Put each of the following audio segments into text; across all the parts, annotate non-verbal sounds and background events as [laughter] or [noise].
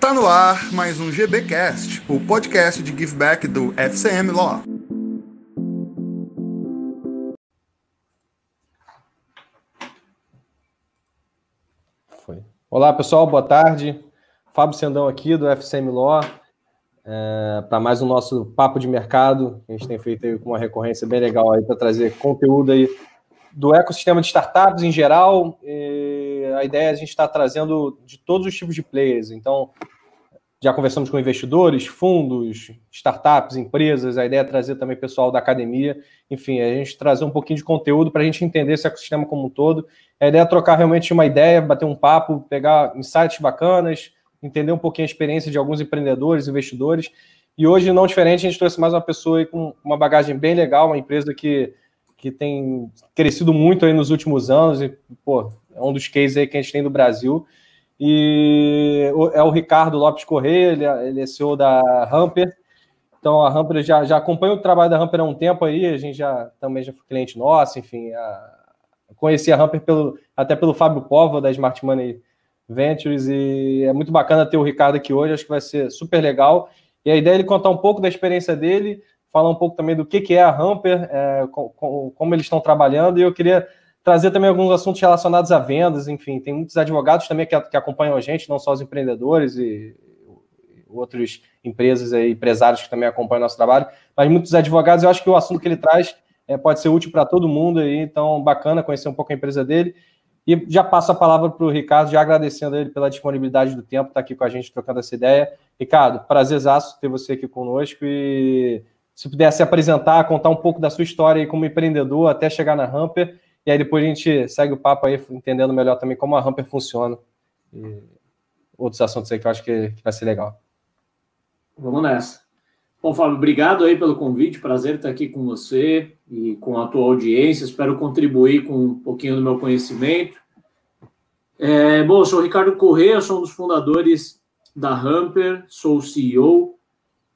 Tá no ar mais um GBcast, o podcast de giveback do FCM Law. Foi. Olá pessoal, boa tarde. Fábio Sendão aqui do FCM Law. É, para mais um nosso papo de mercado. A gente tem feito aí com uma recorrência bem legal aí para trazer conteúdo aí do ecossistema de startups em geral. A ideia é a gente estar tá trazendo de todos os tipos de players. Então, já conversamos com investidores, fundos, startups, empresas. A ideia é trazer também pessoal da academia. Enfim, a gente trazer um pouquinho de conteúdo para a gente entender esse ecossistema como um todo. A ideia é trocar realmente uma ideia, bater um papo, pegar insights bacanas, entender um pouquinho a experiência de alguns empreendedores, investidores. E hoje, não diferente, a gente trouxe mais uma pessoa com uma bagagem bem legal, uma empresa que, que tem crescido muito aí nos últimos anos. E, pô, é um dos cases aí que a gente tem do Brasil. E é o Ricardo Lopes Correia, ele, é, ele é CEO da Hamper. Então a Hamper já, já acompanha o trabalho da Hamper há um tempo aí, a gente já também já foi cliente nosso, enfim, a, conheci a Hamper pelo, até pelo Fábio Pova da Smart Money Ventures e é muito bacana ter o Ricardo aqui hoje, acho que vai ser super legal. E a ideia é ele contar um pouco da experiência dele, falar um pouco também do que, que é a Hamper, é, com, com, como eles estão trabalhando, e eu queria trazer também alguns assuntos relacionados a vendas, enfim, tem muitos advogados também que, que acompanham a gente, não só os empreendedores e outras empresas e empresários que também acompanham nosso trabalho, mas muitos advogados, eu acho que o assunto que ele traz é, pode ser útil para todo mundo, aí, então bacana conhecer um pouco a empresa dele. E já passo a palavra para o Ricardo, já agradecendo ele pela disponibilidade do tempo, estar tá aqui com a gente trocando essa ideia. Ricardo, prazerzaço ter você aqui conosco e se pudesse apresentar, contar um pouco da sua história aí como empreendedor até chegar na Hamper e aí depois a gente segue o papo aí, entendendo melhor também como a Hamper funciona. E outros assuntos aí que eu acho que, vai ser legal. Vamos nessa. Bom, Fábio, obrigado aí pelo convite. Prazer estar aqui com você e com a tua audiência. Espero contribuir com um pouquinho do meu conhecimento. É, bom, eu sou o Ricardo Corrêa, sou um dos fundadores da Hamper, sou o CEO.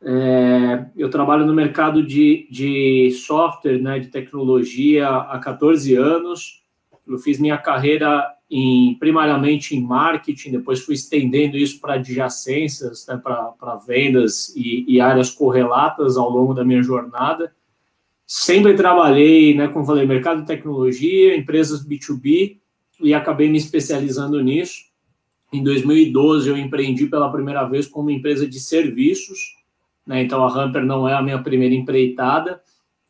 É, eu trabalho no mercado de, de software, né, de tecnologia há 14 anos. Eu fiz minha carreira em, primariamente em marketing, depois fui estendendo isso para adjacências, né, para vendas e, e, áreas correlatas ao longo da minha jornada. Sempre trabalhei, né, como falei, mercado de tecnologia, empresas B2B, e acabei me especializando nisso. Em 2012, eu empreendi pela primeira vez como empresa de serviços, né? Então a Hamper não é a minha primeira empreitada.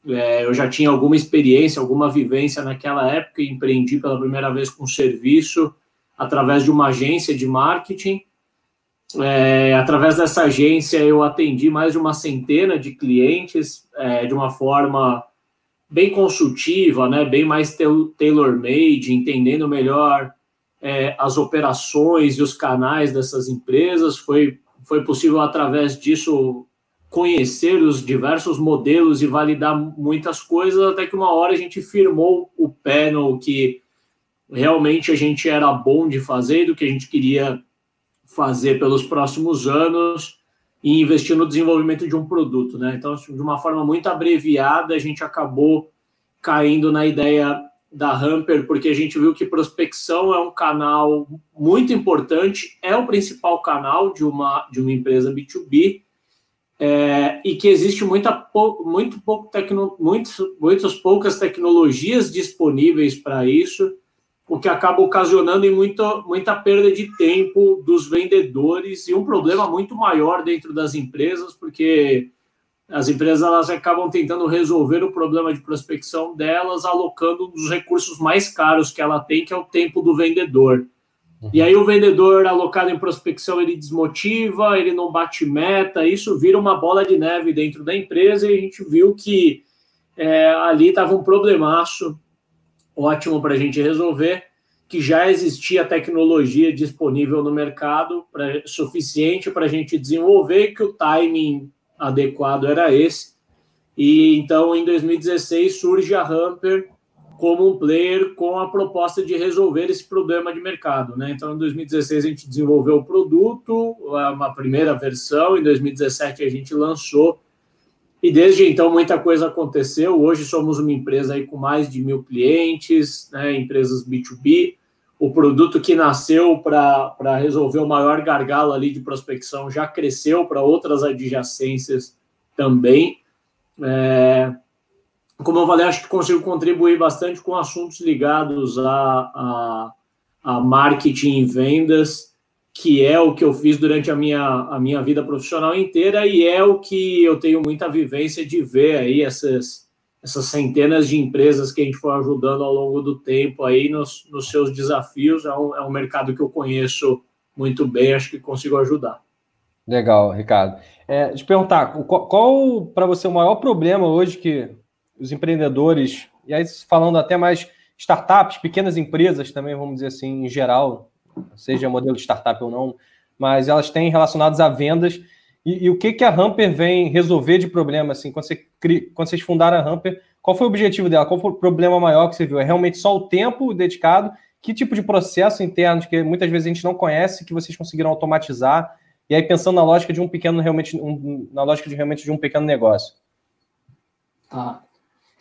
É, eu já tinha alguma experiência, alguma vivência naquela época e empreendi pela primeira vez com serviço através de uma agência de marketing. É, através dessa agência eu atendi mais de uma centena de clientes é, de uma forma bem consultiva, né, bem mais tailor-made, entendendo melhor é, as operações e os canais dessas empresas. Foi, foi possível através disso conhecer os diversos modelos e validar muitas coisas, até que uma hora a gente firmou o pé no que realmente a gente era bom de fazer, do que a gente queria fazer pelos próximos anos e investir no desenvolvimento de um produto, né? Então, de uma forma muito abreviada, a gente acabou caindo na ideia da Hamper, porque a gente viu que prospecção é um canal muito importante, é o principal canal de uma, de uma empresa B2B, é, e que existe muita, muito pouco tecno, muitos, muitas poucas tecnologias disponíveis para isso, o que acaba ocasionando muito, muita perda de tempo dos vendedores e um problema muito maior dentro das empresas, porque as empresas elas acabam tentando resolver o problema de prospecção delas alocando um dos recursos mais caros que ela tem, que é o tempo do vendedor. E aí o vendedor alocado em prospecção ele desmotiva, ele não bate meta, isso vira uma bola de neve dentro da empresa e a gente viu que é, ali estava um problemaço ótimo para a gente resolver, que já existia tecnologia disponível no mercado pra, suficiente para a gente desenvolver, que o timing adequado era esse. E então em 2016 surge a Hamper como um player com a proposta de resolver esse problema de mercado. Né? Então, em 2016, a gente desenvolveu o produto, uma primeira versão, em 2017 a gente lançou, e desde então muita coisa aconteceu. Hoje somos uma empresa aí com mais de mil clientes, né? empresas B2B. o produto que nasceu para resolver o maior gargalo ali de prospecção já cresceu para outras adjacências também. É, como eu falei, acho que consigo contribuir bastante com assuntos ligados a, a, a marketing e vendas, que é o que eu fiz durante a minha, a minha vida profissional inteira e é o que eu tenho muita vivência de ver aí essas essas centenas de empresas que a gente foi ajudando ao longo do tempo aí nos, nos seus desafios. É um, é um mercado que eu conheço muito bem, acho que consigo ajudar. Legal, Ricardo. É, te perguntar, qual, qual para você o maior problema hoje que os empreendedores, e aí falando até mais startups, pequenas empresas também, vamos dizer assim, em geral, seja modelo de startup ou não, mas elas têm relacionados a vendas e, e, o que, que a Hamper vem resolver de problema? Assim, quando, você, quando vocês fundaram a Hamper, qual foi o objetivo dela? Qual foi o problema maior que você viu? É realmente só o tempo dedicado? Que tipo de processo interno que muitas vezes a gente não conhece que vocês conseguiram automatizar? E aí pensando na lógica de um pequeno realmente um, na lógica de realmente de um pequeno negócio. Tá.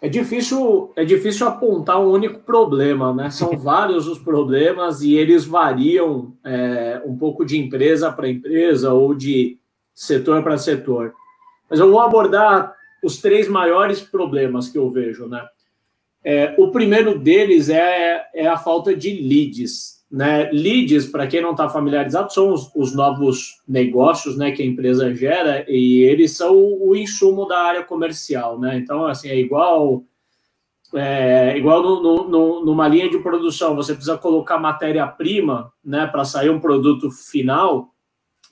É difícil, é difícil apontar um único problema, né? São [laughs] vários os problemas e eles variam é, um pouco de empresa para empresa ou de setor para setor. Mas eu vou abordar os três maiores problemas que eu vejo, né? É, o primeiro deles é, é a falta de leads. Né? Leads, para quem não está familiarizado, são os, os, novos negócios né, que a empresa gera e eles são o, o insumo da área comercial. Né? Então, assim, é igual é, igual no, no, numa linha de produção, você precisa colocar matéria-prima né, para sair um produto final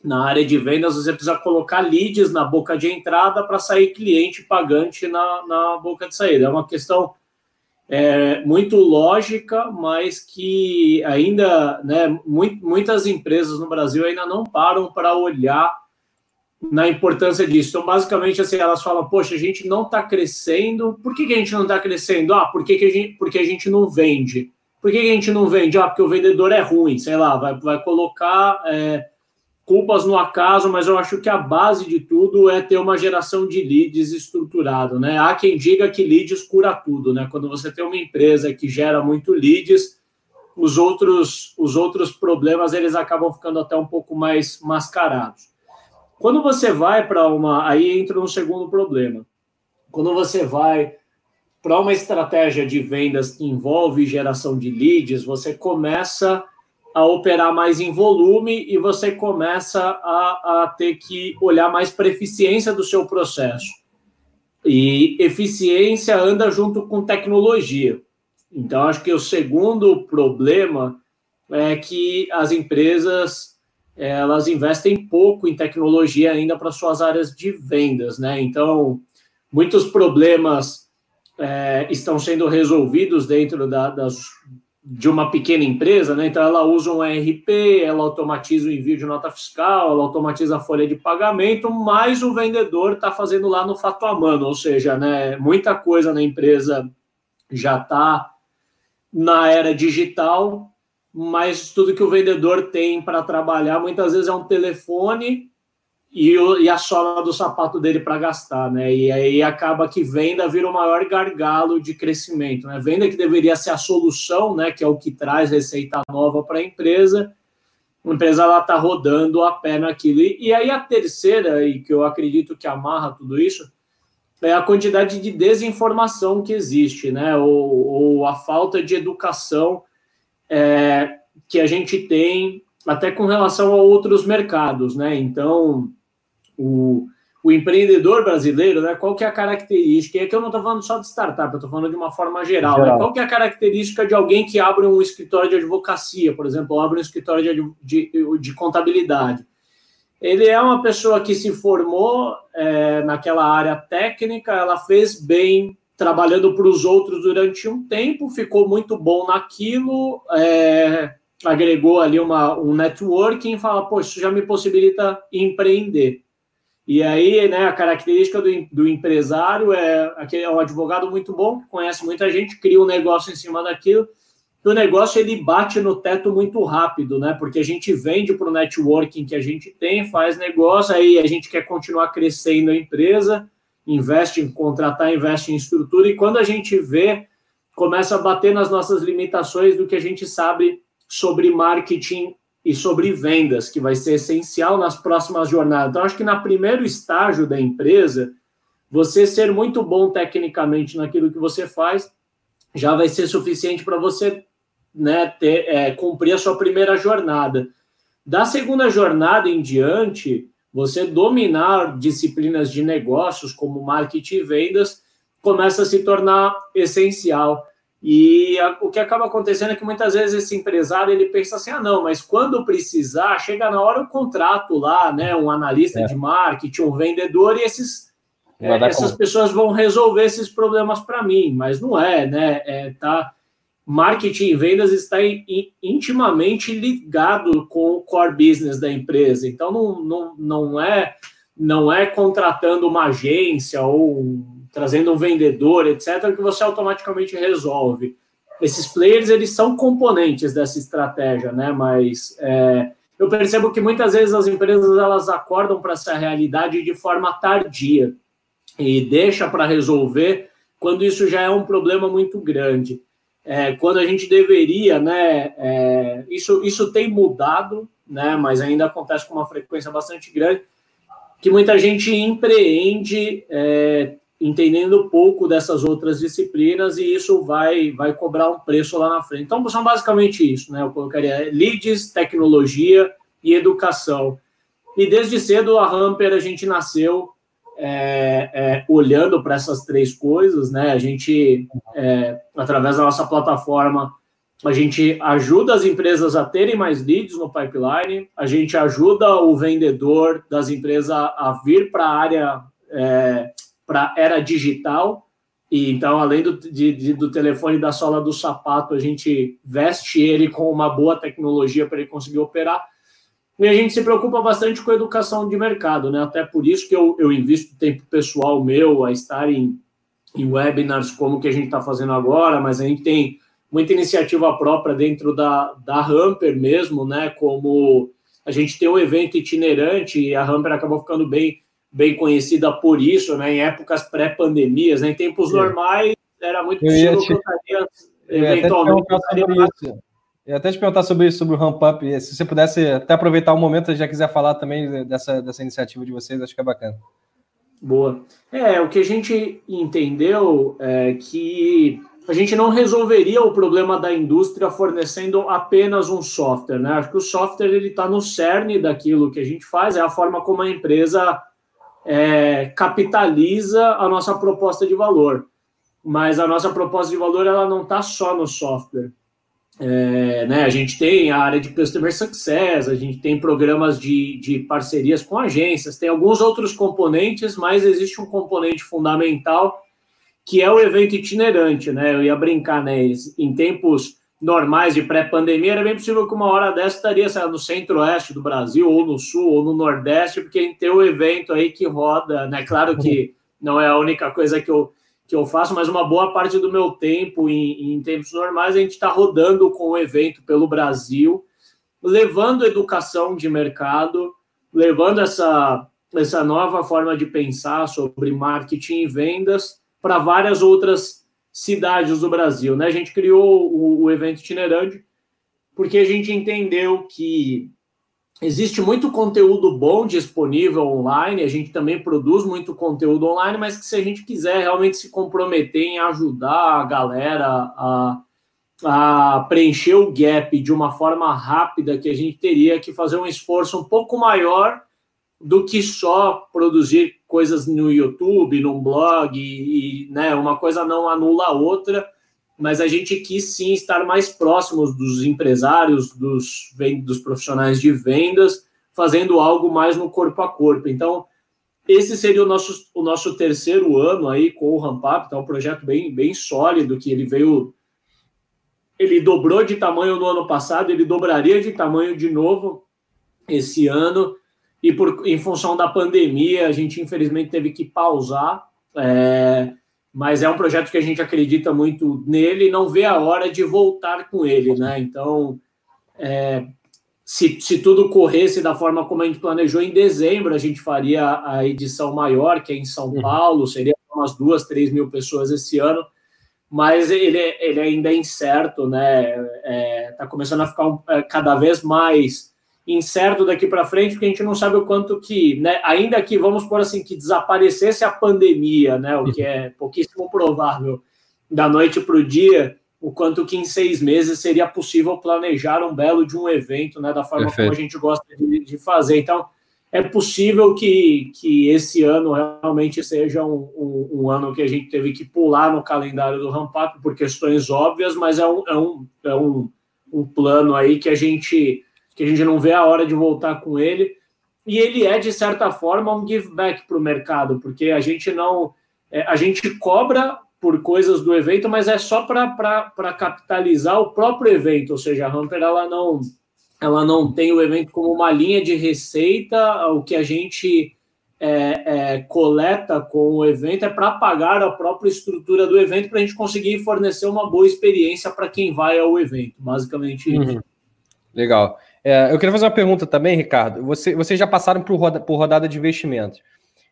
na área de vendas, você precisa colocar leads na boca de entrada para sair cliente pagante na, na boca de saída. É uma questão é, muito lógica, mas que ainda, né, muito, muitas empresas no Brasil ainda não param para olhar na importância disso. Então, basicamente, assim, elas falam, poxa, a gente não está crescendo. Por que, que a gente não está crescendo? Ah, porque, que a gente, porque a gente não vende. Por que, que a gente não vende? Ah, porque o vendedor é ruim, sei lá, vai, vai colocar... É, culpas no acaso, mas eu acho que a base de tudo é ter uma geração de leads estruturado, né? Há quem diga que leads cura tudo, né? Quando você tem uma empresa que gera muito leads, os outros os outros problemas eles acabam ficando até um pouco mais mascarados. Quando você vai para uma, aí entra um segundo problema. Quando você vai para uma estratégia de vendas que envolve geração de leads, você começa a operar mais em volume e você começa a, a ter que olhar mais para eficiência do seu processo. E eficiência anda junto com tecnologia. Então, acho que o segundo problema é que as empresas elas investem pouco em tecnologia ainda para suas áreas de vendas, né? Então, muitos problemas é, estão sendo resolvidos dentro da, das, de uma pequena empresa, né? Então ela usa um ERP, ela automatiza o envio de nota fiscal, ela automatiza a folha de pagamento, mas o vendedor está fazendo lá no fato a mano, ou seja, né, muita coisa na empresa já está na era digital, mas tudo que o vendedor tem para trabalhar muitas vezes é um telefone e, o, e a sola do sapato dele para gastar, né? E aí acaba que venda vira o maior gargalo de crescimento, né? Venda que deveria ser a solução, né? Que é o que traz receita nova para a empresa. A empresa ela está rodando a pé naquilo. E, e aí a terceira, e que eu acredito que amarra tudo isso, é a quantidade de desinformação que existe, né? Ou, ou a falta de educação é, que a gente tem até com relação a outros mercados, né? Então, o, o empreendedor brasileiro, né, qual que é a característica? E aqui eu não estou falando só de startup, eu estou falando de uma forma geral. Né? geral. Né? Qual que é a característica de alguém que abre um escritório de advocacia, por exemplo, ou abre um escritório de, de, de contabilidade? Ele é uma pessoa que se formou é, naquela área técnica, ela fez bem trabalhando para os outros durante um tempo, ficou muito bom naquilo, é, agregou ali uma, um networking e fala, pô, isso já me possibilita empreender. E aí, né, a característica do, do empresário é, é um advogado muito bom, que conhece muita gente, cria um negócio em cima daquilo. O negócio ele bate no teto muito rápido, né? Porque a gente vende para o networking que a gente tem, faz negócio, aí a gente quer continuar crescendo a empresa, investe em contratar, investe em estrutura, e quando a gente vê, começa a bater nas nossas limitações do que a gente sabe sobre marketing e sobre vendas, que vai ser essencial nas próximas jornadas. Então, acho que na primeiro estágio da empresa, você ser muito bom tecnicamente naquilo que você faz já vai ser suficiente para você né, ter, é, cumprir a sua primeira jornada. Da segunda jornada em diante, você dominar disciplinas de negócios como marketing e vendas começa a se tornar essencial. E a, o que acaba acontecendo é que muitas vezes esse empresário ele pensa assim: ah, não, mas quando precisar, chega na hora o contrato lá, né? Um analista é. de marketing, um vendedor, e esses, é, essas pessoas vão resolver esses problemas para mim, mas não é, né? É, tá, marketing e vendas está intimamente ligado com o core business da empresa. Então não, não, não é não é contratando uma agência ou trazendo um vendedor, etc, que você automaticamente resolve. Esses players eles são componentes dessa estratégia, né? Mas é, eu percebo que muitas vezes as empresas elas acordam para essa realidade de forma tardia e deixa para resolver quando isso já é um problema muito grande é, quando a gente deveria, né? É, isso, isso tem mudado, né? Mas ainda acontece com uma frequência bastante grande, que muita gente empreende é, entendendo pouco dessas outras disciplinas e isso vai, vai cobrar um preço lá na frente. Então, são basicamente isso, né? Eu colocaria leads, tecnologia e educação. E desde cedo a Hamper a gente nasceu é, é, olhando para essas três coisas, né? A gente, é, através da nossa plataforma, a gente ajuda as empresas a terem mais leads no pipeline, a gente ajuda o vendedor das empresas a vir para a área, é, para era digital, e então, além do, de, de, do telefone da sola do sapato, a gente veste ele com uma boa tecnologia para ele conseguir operar. E a gente se preocupa bastante com a educação de mercado, né? Até por isso que eu, eu invisto tempo pessoal meu a estar em, em webinars como que a gente está fazendo agora, mas a gente tem muita iniciativa própria dentro da, da Hamper mesmo, né? Como a gente tem um evento itinerante e a Hamper acabou ficando bem, bem conhecida por isso, né? Em épocas pré-pandemias, né? Em tempos é. normais era muito possível que eu estaria eventualmente. Eu até te perguntar sobre isso, sobre o Ramp Up. Se você pudesse até aproveitar o momento e já quiser falar também dessa, dessa iniciativa de vocês, acho que é bacana. Boa. É, o que a gente entendeu é que a gente não resolveria o problema da indústria fornecendo apenas um software, né? Acho que o software ele está no cerne daquilo que a gente faz, é a forma como a empresa é, capitaliza a nossa proposta de valor. Mas a nossa proposta de valor ela não está só no software. É, né, a gente tem a área de Customer Success, a gente tem programas de, de parcerias com agências, tem alguns outros componentes, mas existe um componente fundamental que é o evento itinerante, né? Eu ia brincar, né? Em tempos normais de pré-pandemia, era bem possível que uma hora dessa estaria lá, no centro-oeste do Brasil, ou no sul, ou no nordeste, porque a gente tem o evento aí que roda, né? Claro que não é a única coisa que eu que eu faço, mas uma boa parte do meu tempo, em, em tempos normais, a gente está rodando com o evento pelo Brasil, levando educação de mercado, levando essa, essa nova forma de pensar sobre marketing e vendas para várias outras cidades do Brasil. Né? A gente criou o, o evento itinerante porque a gente entendeu que Existe muito conteúdo bom disponível online, a gente também produz muito conteúdo online, mas que se a gente quiser realmente se comprometer em ajudar a galera a, a preencher o gap de uma forma rápida, que a gente teria que fazer um esforço um pouco maior do que só produzir coisas no YouTube, num blog, e, e né, uma coisa não anula a outra mas a gente quis sim estar mais próximos dos empresários, dos, dos profissionais de vendas, fazendo algo mais no corpo a corpo. Então, esse seria o nosso, o nosso terceiro ano aí com o Rampap, então é um projeto bem, bem sólido, que ele veio, ele dobrou de tamanho no ano passado, ele dobraria de tamanho de novo esse ano, e por, em função da pandemia, a gente infelizmente teve que pausar, é, mas é um projeto que a gente acredita muito nele e não vê a hora de voltar com ele, né? Então, é, se, se tudo corresse da forma como a gente planejou, em dezembro a gente faria a edição maior, que é em São uhum. Paulo, seria umas duas, três mil pessoas esse ano, mas ele, ele ainda é incerto, né? Está é, tá começando a ficar um, é, cada vez mais incerto daqui para frente, porque a gente não sabe o quanto que, né, ainda que, vamos por assim, que desaparecesse a pandemia, né, o que é pouquíssimo provável, da noite para o dia, o quanto que em seis meses seria possível planejar um belo de um evento, né, da forma Perfeito. como a gente gosta de, de, fazer. Então, é possível que, que esse ano realmente seja um, um, um, ano que a gente teve que pular no calendário do Rampap por questões óbvias, mas é um, é um, é um, um plano aí que a gente que a gente não vê a hora de voltar com ele. E ele é, de certa forma, um give back para o mercado, porque a gente não. É, a gente cobra por coisas do evento, mas é só para capitalizar o próprio evento, ou seja, a Hamper ela não, ela não tem o evento como uma linha de receita, o que a gente é, é, coleta com o evento é para pagar a própria estrutura do evento, para a gente conseguir fornecer uma boa experiência para quem vai ao evento, basicamente. Uhum. Legal. É, eu queria fazer uma pergunta também, Ricardo. Você, vocês já passaram por, roda, por rodada de investimentos.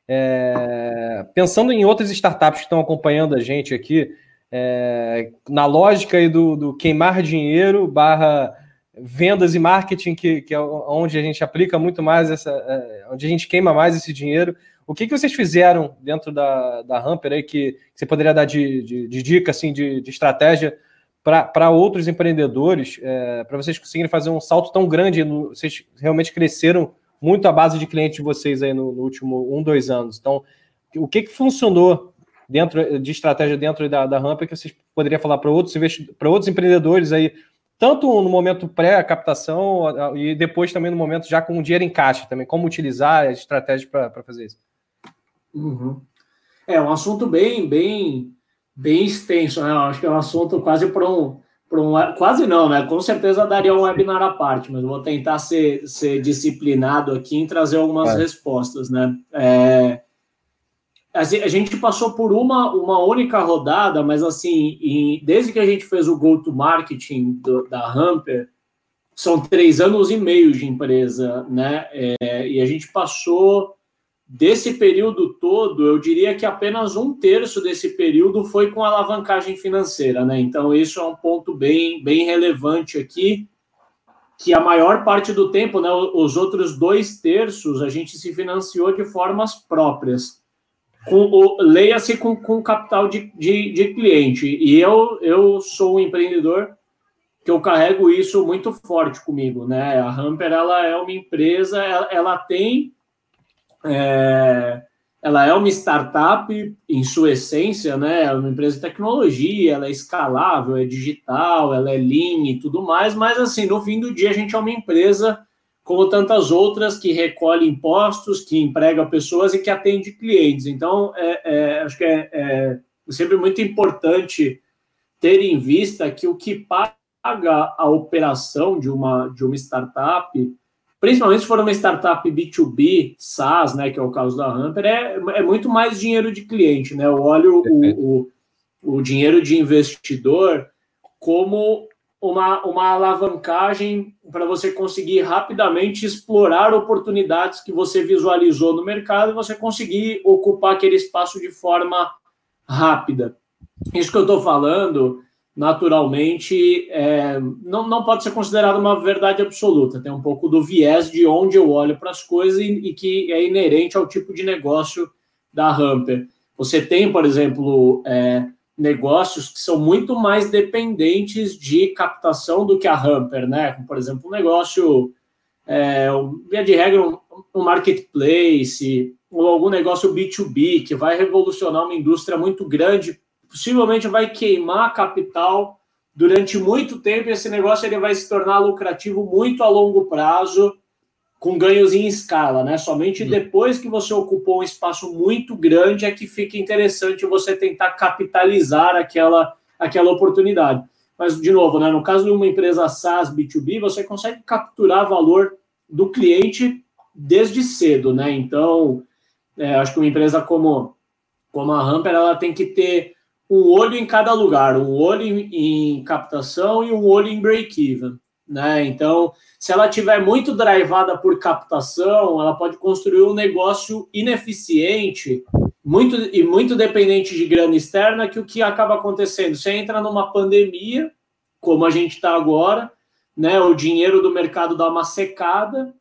É, pensando em outras startups que estão acompanhando a gente aqui, é, na lógica aí do, do, queimar dinheiro barra vendas e marketing, que, que, é onde a gente aplica muito mais essa, é, onde a gente queima mais esse dinheiro. O que, que vocês fizeram dentro da, da Hamper aí que, que você poderia dar de, de, de dica assim, de, de estratégia para outros empreendedores, é, para vocês conseguirem fazer um salto tão grande, no, vocês realmente cresceram muito a base de clientes de vocês aí no, no, último um, dois anos. Então, o que, que funcionou dentro de estratégia dentro da, da Rampa que vocês poderiam falar para outros para outros empreendedores aí, tanto no momento pré-captação e depois também no momento já com o dinheiro em caixa também, como utilizar as estratégias para fazer isso? Uhum. É um assunto bem, bem bem extenso, né? Eu acho que é um assunto quase para um, um. Quase não, né? Com certeza daria um webinar à parte, mas vou tentar ser, ser disciplinado aqui em trazer algumas é. respostas, né? É, a gente passou por uma, uma única rodada, mas assim, em, desde que a gente fez o go-to-marketing da Hamper, são três anos e meio de empresa, né? É, e a gente passou Desse período todo, eu diria que apenas um terço desse período foi com alavancagem financeira, né? Então, isso é um ponto bem, bem relevante aqui, que a maior parte do tempo, né, os outros dois terços, a gente se financiou de formas próprias. Leia-se com, com capital de, de, de cliente. E eu, eu sou um empreendedor que eu carrego isso muito forte comigo, né? A Hamper, ela é uma empresa, ela, ela tem é, ela é uma startup em sua essência, né? É uma empresa de tecnologia, ela é escalável, é digital, ela é lean e tudo mais, mas assim, no fim do dia a gente é uma empresa como tantas outras que recolhe impostos, que emprega pessoas e que atende clientes. Então, é, é, acho que é, é sempre muito importante ter em vista que o que paga a operação de uma, de uma startup principalmente se for uma startup B2B, SaaS, né, que é o caso da Hamper, é, é muito mais dinheiro de cliente, né? Eu olho o, o, o dinheiro de investidor como uma, uma alavancagem para você conseguir rapidamente explorar oportunidades que você visualizou no mercado e você conseguir ocupar aquele espaço de forma rápida. Isso que eu estou falando naturalmente é, não, não pode ser considerado uma verdade absoluta. Tem um pouco do viés de onde eu olho para as coisas e, e, que é inerente ao tipo de negócio da Hamper. Você tem, por exemplo, é, negócios que são muito mais dependentes de captação do que a Hamper, né? Por exemplo, um negócio, é, via de regra, um, um marketplace ou algum negócio B2B que vai revolucionar uma indústria muito grande possivelmente vai queimar capital durante muito tempo e esse negócio ele vai se tornar lucrativo muito a longo prazo, com ganhos em escala, né? Somente uhum. depois que você ocupou um espaço muito grande é que fica interessante você tentar capitalizar aquela, aquela oportunidade. Mas, de novo, né, no caso de uma empresa SaaS B2B, você consegue capturar valor do cliente desde cedo, né? Então, é, acho que uma empresa como, como a Hamper, ela tem que ter um olho em cada lugar, um olho em, em captação e um olho em break-even. Né? Então, se ela tiver muito drivada por captação, ela pode construir um negócio ineficiente, muito e muito dependente de grana externa, que o que acaba acontecendo? Você entra numa pandemia, como a gente está agora, né, o dinheiro do mercado dá uma secada,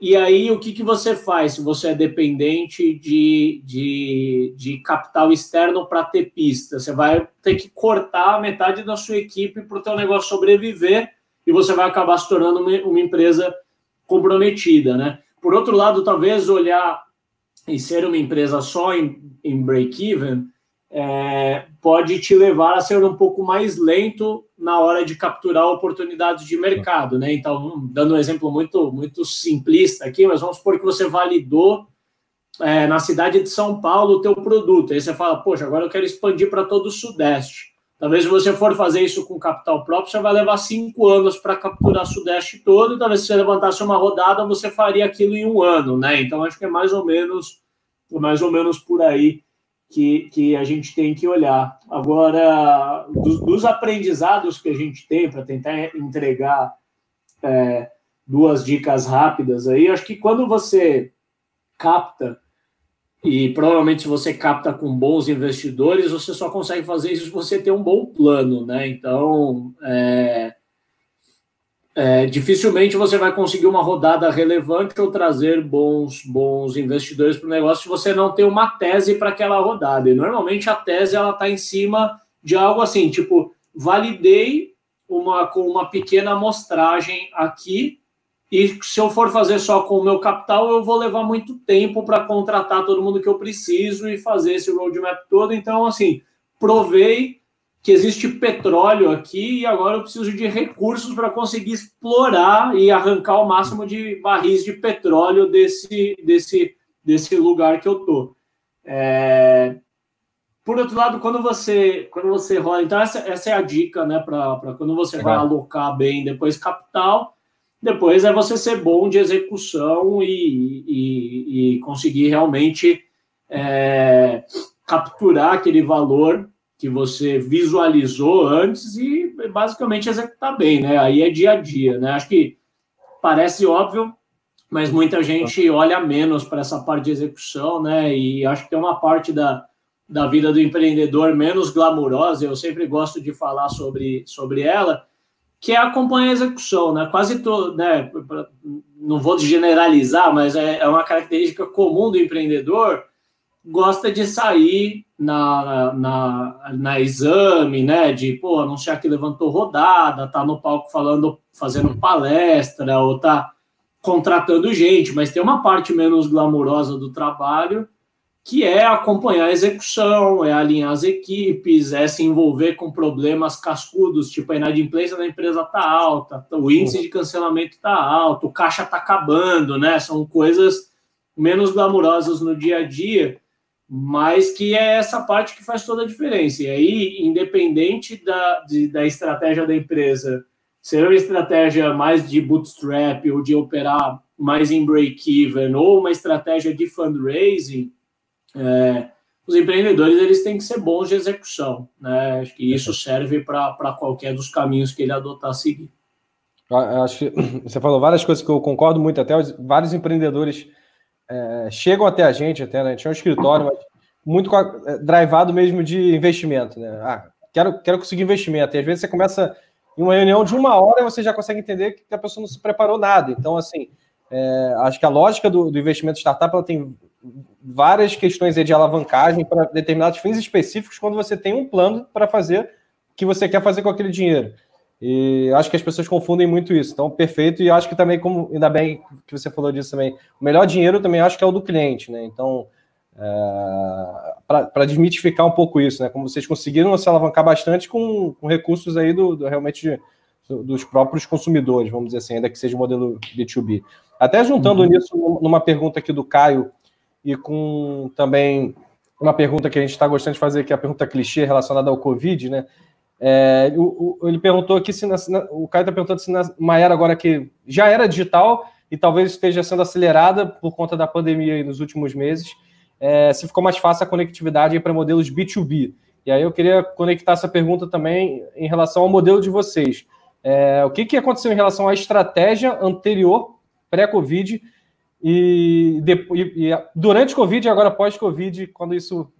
e aí o que, que você faz se você é dependente de, de, de capital externo para ter pista? Você vai ter que cortar metade da sua equipe para o teu negócio sobreviver e você vai acabar se tornando uma, uma empresa comprometida, né? Por outro lado, talvez olhar e ser uma empresa só em, em break-even é, pode te levar a ser um pouco mais lento na hora de capturar oportunidades de mercado, né? Então, dando um exemplo muito, muito simplista aqui, mas vamos supor que você validou é, na cidade de São Paulo o teu produto. Aí você fala, poxa, agora eu quero expandir para todo o Sudeste. Talvez se você for fazer isso com capital próprio, você vai levar cinco anos para capturar o Sudeste todo, talvez se você levantasse uma rodada, você faria aquilo em um ano, né? Então, acho que é mais ou menos, mais ou menos por aí que, que a gente tem que olhar. Agora, dos, dos aprendizados que a gente tem para tentar entregar é, duas dicas rápidas aí, acho que quando você capta, e provavelmente se você capta com bons investidores, você só consegue fazer isso se você ter um bom plano, né? Então, é, é, dificilmente você vai conseguir uma rodada relevante ou trazer bons, bons investidores para o negócio se você não tem uma tese para aquela rodada. E normalmente a tese ela está em cima de algo assim, tipo, validei uma, com uma pequena amostragem aqui, e se eu for fazer só com o meu capital, eu vou levar muito tempo para contratar todo mundo que eu preciso e fazer esse roadmap todo. Então, assim, provei que existe petróleo aqui e agora eu preciso de recursos para conseguir explorar e arrancar o máximo de barris de petróleo desse, desse, desse lugar que eu tô. É... Por outro lado, quando você quando você rola, então essa, essa é a dica, né, para quando você vai alocar bem depois capital, depois é você ser bom de execução e, e, e conseguir realmente é, capturar aquele valor que você visualizou antes e basicamente executar bem, né? Aí é dia a dia, né? Acho que parece óbvio, mas muita gente olha menos para essa parte de execução, né? E acho que tem uma parte da, da vida do empreendedor menos glamurosa, eu sempre gosto de falar sobre, sobre ela, que é acompanhar a execução, né? Quase todo, né? Não vou generalizar, mas é, é uma característica comum do empreendedor gosta de sair na, na, na, exame, né? De pô, anunciar que levantou rodada, tá no palco falando, fazendo palestra, ou tá contratando gente, mas tem uma parte menos glamurosa do trabalho que é acompanhar a execução, é alinhar as equipes, é se envolver com problemas cascudos, tipo a inadimplência da empresa tá alta, o índice de cancelamento tá alto, o caixa tá acabando, né? São coisas menos glamurosas no dia a dia mas que é essa parte que faz toda a diferença. E aí, independente da, de, da estratégia da empresa, ser uma estratégia mais de bootstrap ou de operar mais em break-even ou uma estratégia de fundraising, é, os empreendedores eles têm que ser bons de execução. Né? Acho que isso serve para qualquer dos caminhos que ele adotar a seguir. Acho que [clears throat] você falou várias coisas que eu concordo muito, até vários empreendedores é, chegam até a gente, até, né? A gente é um escritório, mas muito é, drivado mesmo de investimento, né? Ah, quero, quero conseguir investimento. E às vezes você começa em uma reunião de uma hora você já consegue entender que a pessoa não se preparou nada. Então, assim, é, acho que a lógica do, do investimento startup ela tem várias questões de alavancagem para determinados fins específicos quando você tem um plano para fazer que você quer fazer com aquele dinheiro. E acho que as pessoas confundem muito isso. Então, perfeito. E acho que também, como ainda bem que você falou disso também, o melhor dinheiro também acho que é o do cliente, né? Então, é, para desmitificar um pouco isso, né? Como vocês conseguiram se alavancar bastante com, com recursos aí do, do realmente de, do, dos próprios consumidores, vamos dizer assim, ainda que seja modelo B2B. Até juntando uhum. nisso numa pergunta aqui do Caio e com também uma pergunta que a gente está gostando de fazer, que é a pergunta clichê relacionada ao Covid, né? É, o, o, ele perguntou aqui se na, na, o Caio está perguntando se numa era agora que já era digital e talvez esteja sendo acelerada por conta da pandemia nos últimos meses, é, se ficou mais fácil a conectividade para modelos B2B. E aí eu queria conectar essa pergunta também em relação ao modelo de vocês. É, o que, que aconteceu em relação à estratégia anterior, pré-Covid, e, e, e durante Covid e agora pós-Covid, quando isso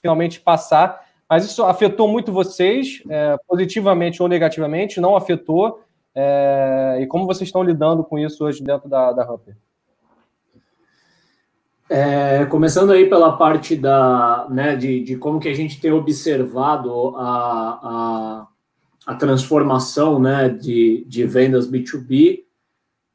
finalmente passar, mas isso afetou muito vocês, é, positivamente ou negativamente? Não afetou? É, e como vocês estão lidando com isso hoje dentro da, da Hamper? É, começando aí pela parte da, né, de, de como que a gente tem observado a, a, a transformação né, de, de vendas B2B,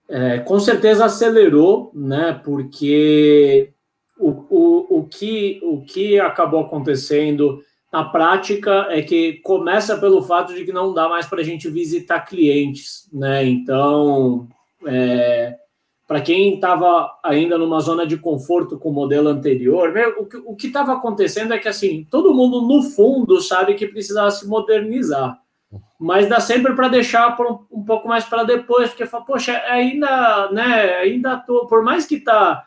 é, com certeza acelerou, né, porque o, o, o, que, o que acabou acontecendo na prática é que começa pelo fato de que não dá mais para a gente visitar clientes, né? Então, é, para quem estava ainda numa zona de conforto com o modelo anterior, né, o que estava acontecendo é que assim todo mundo no fundo sabe que precisava se modernizar, mas dá sempre para deixar um, um pouco mais para depois, porque fala, poxa, ainda, né? Ainda tô, por mais que tá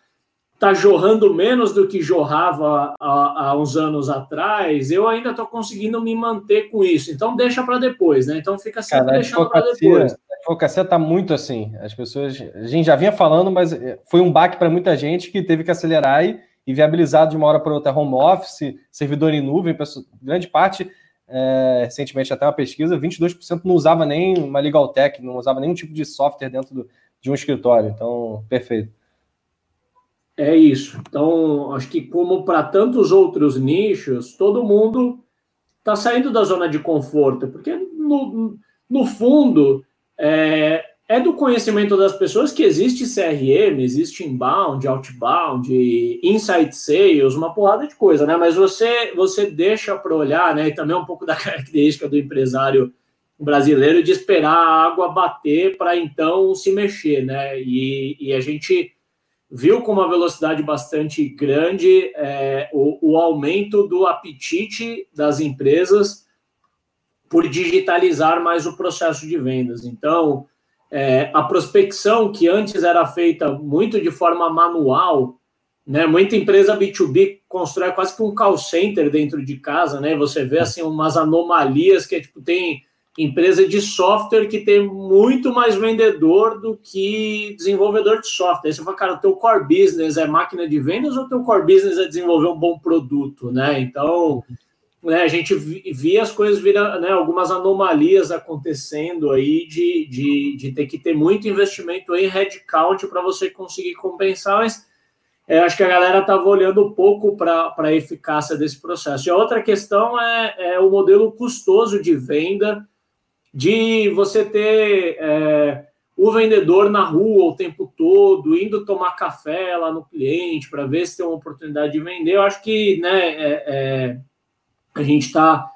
está jorrando menos do que jorrava há, há uns anos atrás, eu ainda estou conseguindo me manter com isso. Então deixa para depois, né? Então fica sempre Cara, deixando para depois. A advocacia está muito assim. As pessoas, a gente já vinha falando, mas eh, foi um baque para muita gente que teve que acelerar e, e viabilizar de uma hora para outra home office, servidor em nuvem, grande parte. É, recentemente até uma pesquisa, 22% não usava nem uma legal tech, não usava nenhum tipo de software dentro do, de um escritório. Então, perfeito. É isso. Então, acho que como para tantos outros nichos, todo mundo está saindo da zona de conforto, porque no, no fundo é, é, do conhecimento das pessoas que existe CRM, existe inbound, outbound, inside sales, uma porrada de coisa, né? Mas você você deixa para olhar, né? E também um pouco da [laughs] característica do empresário brasileiro de esperar a água bater para então se mexer, né? E, e a gente viu com uma velocidade bastante grande é, o, o, aumento do apetite das empresas por digitalizar mais o processo de vendas. Então, é, a prospecção que antes era feita muito de forma manual, né, muita empresa B2B constrói quase que um call center dentro de casa, né? Você vê assim umas anomalias que tipo tem empresa de software que tem muito mais vendedor do que desenvolvedor de software. Aí você fala, cara, o teu core business é máquina de vendas ou o teu core business é desenvolver um bom produto, né? Então, né, a gente via as coisas virar, né, algumas anomalias acontecendo aí de, de, de ter que ter muito investimento em headcount para você conseguir compensar, mas é, acho que a galera estava olhando pouco para a eficácia desse processo. E a outra questão é, é o modelo custoso de venda, de você ter é, o vendedor na rua o tempo todo, indo tomar café lá no cliente para ver se tem uma oportunidade de vender. Eu acho que né, é, é, a gente está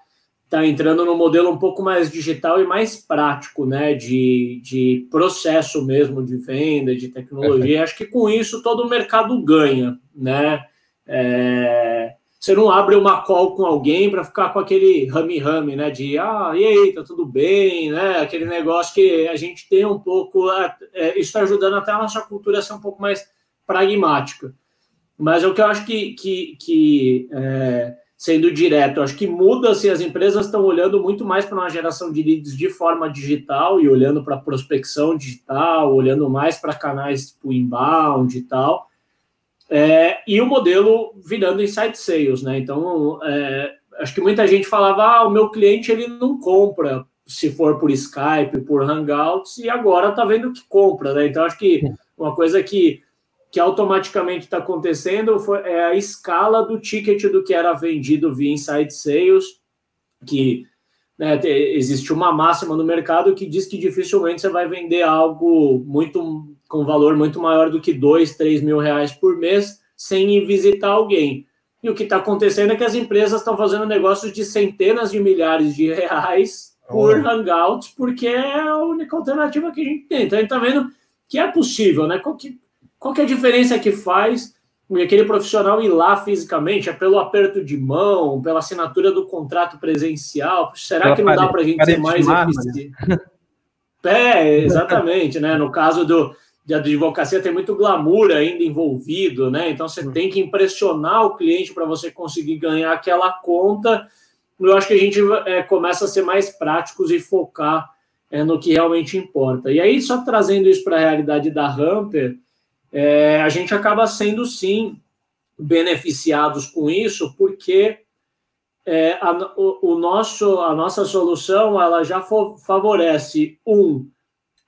tá entrando no modelo um pouco mais digital e mais prático, né? De, de processo mesmo de venda, de tecnologia. Acho que com isso todo o mercado ganha, né? É, você não abre uma call com alguém para ficar com aquele rame-rame, né? De ah, e aí, tá tudo bem, né? Aquele negócio que a gente tem um pouco. É, é isso está ajudando até a nossa cultura a ser um pouco mais pragmática. Mas é o que eu acho que, que, que é, sendo direto, acho que muda se as empresas estão olhando muito mais para uma geração de leads de forma digital e olhando para prospecção digital, olhando mais para canais tipo inbound e tal é, e o modelo virando inside sales, né? Então, é, acho que muita gente falava, ah, o meu cliente ele não compra se for por Skype, por Hangouts, e agora tá vendo que compra, né? Então, acho que uma coisa que, que automaticamente está acontecendo foi, é a escala do ticket do que era vendido via inside sales, que né, existe uma máxima no mercado que diz que dificilmente você vai vender algo muito com valor muito maior do que dois, três mil reais por mês sem ir visitar alguém. E o que está acontecendo é que as empresas estão fazendo negócios de centenas de milhares de reais por oh. Hangouts, porque é a única alternativa que a gente tem. Então a gente está vendo que é possível, né? Qual que, qual que é a diferença que faz aquele profissional ir lá fisicamente? É pelo aperto de mão, pela assinatura do contrato presencial? Será que não dá para a gente ser mais eficiente? É, exatamente, né? No caso do, de advocacia tem muito glamour ainda envolvido, né? Então você tem que impressionar o cliente para você conseguir ganhar aquela conta. Eu acho que a gente é, começa a ser mais práticos e focar é, no que realmente importa. E aí, só trazendo isso para a realidade da Hamper, é, a gente acaba sendo sim beneficiados com isso, porque é, a, o, o, nosso, a nossa solução ela já favorece um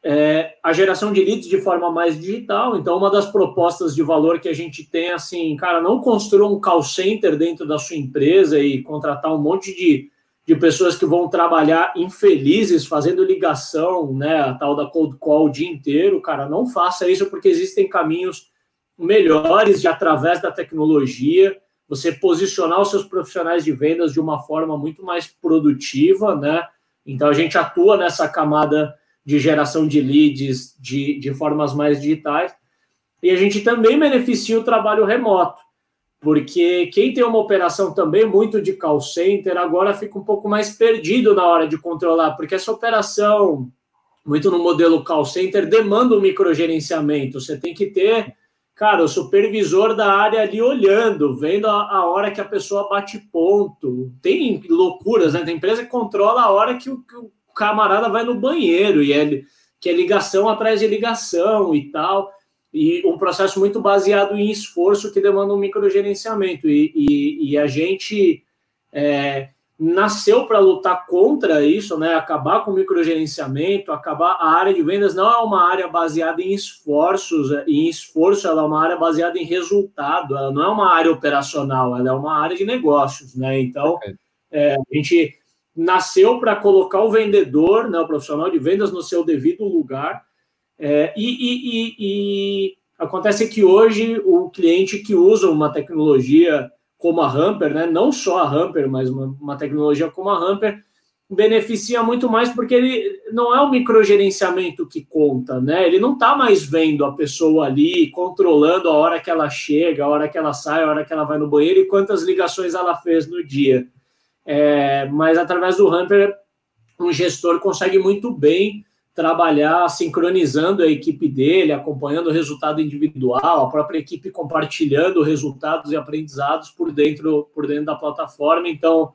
é, a geração de leads de forma mais digital. Então, uma das propostas de valor que a gente tem, assim, cara, não construa um call center dentro da sua empresa e contratar um monte de, de pessoas que vão trabalhar infelizes fazendo ligação, né, a tal da cold call o dia inteiro. Cara, não faça isso porque existem caminhos melhores de através da tecnologia você posicionar os seus profissionais de vendas de uma forma muito mais produtiva, né? Então a gente atua nessa camada de geração de leads de, de formas mais digitais. E a gente também beneficia o trabalho remoto, porque quem tem uma operação também muito de call center agora fica um pouco mais perdido na hora de controlar, porque essa operação, muito no modelo call center, demanda um microgerenciamento. Você tem que ter, cara, o supervisor da área ali olhando, vendo a, a hora que a pessoa bate ponto. Tem loucuras, né? Tem empresa que controla a hora que o, que o camarada vai no banheiro e é, que é ligação atrás de ligação e tal. E um processo muito baseado em esforço que demanda um microgerenciamento. E, e, e a gente é, nasceu para lutar contra isso, né? Acabar com o microgerenciamento, acabar. A área de vendas não é uma área baseada em esforços, em esforço, ela é uma área baseada em resultado, ela não é uma área operacional, ela é uma área de negócios, né? Então, é, a gente nasceu para colocar o vendedor, né, o profissional de vendas, no seu devido lugar. É, e, e, e, e, acontece que hoje o cliente que usa uma tecnologia como a Hamper, né, não só a Hamper, mas uma, uma tecnologia como a Hamper, beneficia muito mais porque ele não é o microgerenciamento que conta, né? Ele não está mais vendo a pessoa ali, controlando a hora que ela chega, a hora que ela sai, a hora que ela vai no banheiro e quantas ligações ela fez no dia. É, mas através do Hunter, um gestor consegue muito bem trabalhar sincronizando a equipe dele, acompanhando o resultado individual, a própria equipe compartilhando resultados e aprendizados por dentro, por dentro da plataforma. Então,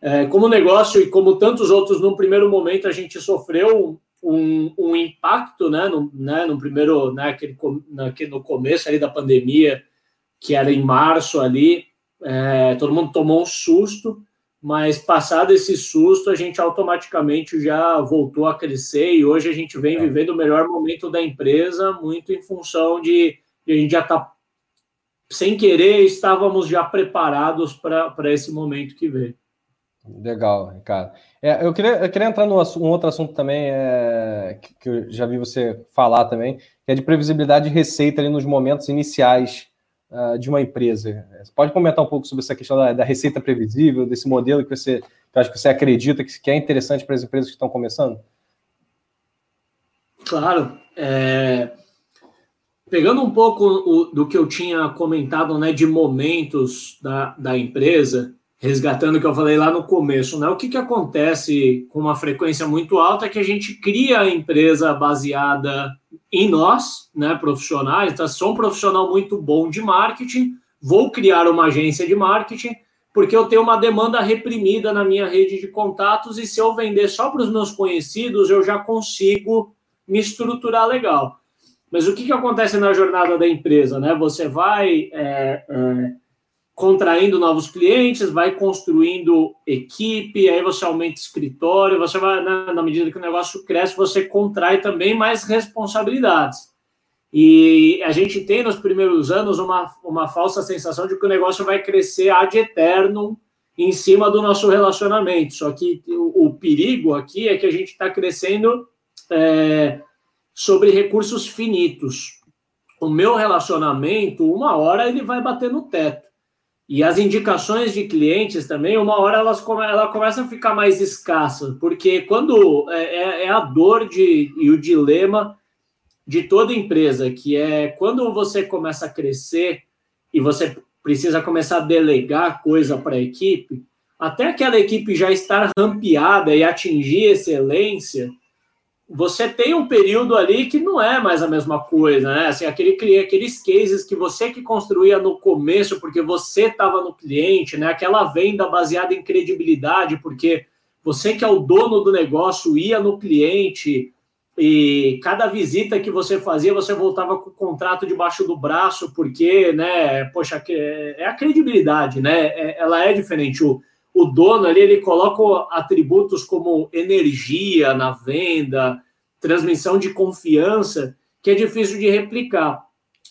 é, como negócio e como tantos outros, no primeiro momento a gente sofreu um, um impacto, né, no, né, no primeiro, né, aquele, naquele, no começo ali da pandemia, que era em março ali, é, todo mundo tomou um susto, mas passado esse susto, a gente automaticamente já voltou a crescer e hoje a gente vem é. vivendo o melhor momento da empresa, muito em função de, de a gente já está, sem querer, estávamos já preparados para esse momento que veio. Legal, Ricardo. É, eu, queria, eu queria entrar num um outro assunto também, é, que, que, eu já vi você falar também, que é de previsibilidade de receita ali nos momentos iniciais uh, de uma empresa. Você pode comentar um pouco sobre essa questão da, da receita previsível, desse modelo que você que acho que você acredita que, que é interessante para as empresas que estão começando? Claro. É... Pegando um pouco o, do que eu tinha comentado né, de momentos da, da empresa, resgatando o que eu falei lá no começo, né? O que, que acontece com uma frequência muito alta é que a gente cria a empresa baseada em nós, né, profissionais. Então, sou um profissional muito bom de marketing, vou criar uma agência de marketing, porque eu tenho uma demanda reprimida na minha rede de contatos e se eu vender só para os meus conhecidos, eu já consigo me estruturar legal. Mas o que, que acontece na jornada da empresa, né? Você vai é, é, contraindo novos clientes, vai construindo equipe, aí você aumenta escritório, você vai, na, na medida que o negócio cresce, você contrai também mais responsabilidades. E a gente tem nos primeiros anos uma, uma falsa sensação de que o negócio vai crescer ad eterno em cima do nosso relacionamento. Só que o, o perigo aqui é que a gente está crescendo é, sobre recursos finitos. O meu relacionamento, uma hora ele vai bater no teto. E as indicações de clientes também, uma hora elas come, ela começa a ficar mais escassa, porque quando é, é, é, a dor de, e o dilema de toda empresa, que é quando você começa a crescer e você precisa começar a delegar coisa para a equipe, até aquela equipe já estar rampeada e atingir excelência, você tem um período ali que não é mais a mesma coisa, né? Assim, aquele, aqueles cases que você que construía no começo, porque você estava no cliente, né? Aquela venda baseada em credibilidade, porque você que é o dono do negócio ia no cliente e cada visita que você fazia, você voltava com o contrato debaixo do braço, porque, né? Poxa, é a credibilidade, né? É, ela é diferente. O, o dono ali ele coloca atributos como energia na venda, transmissão de confiança que é difícil de replicar.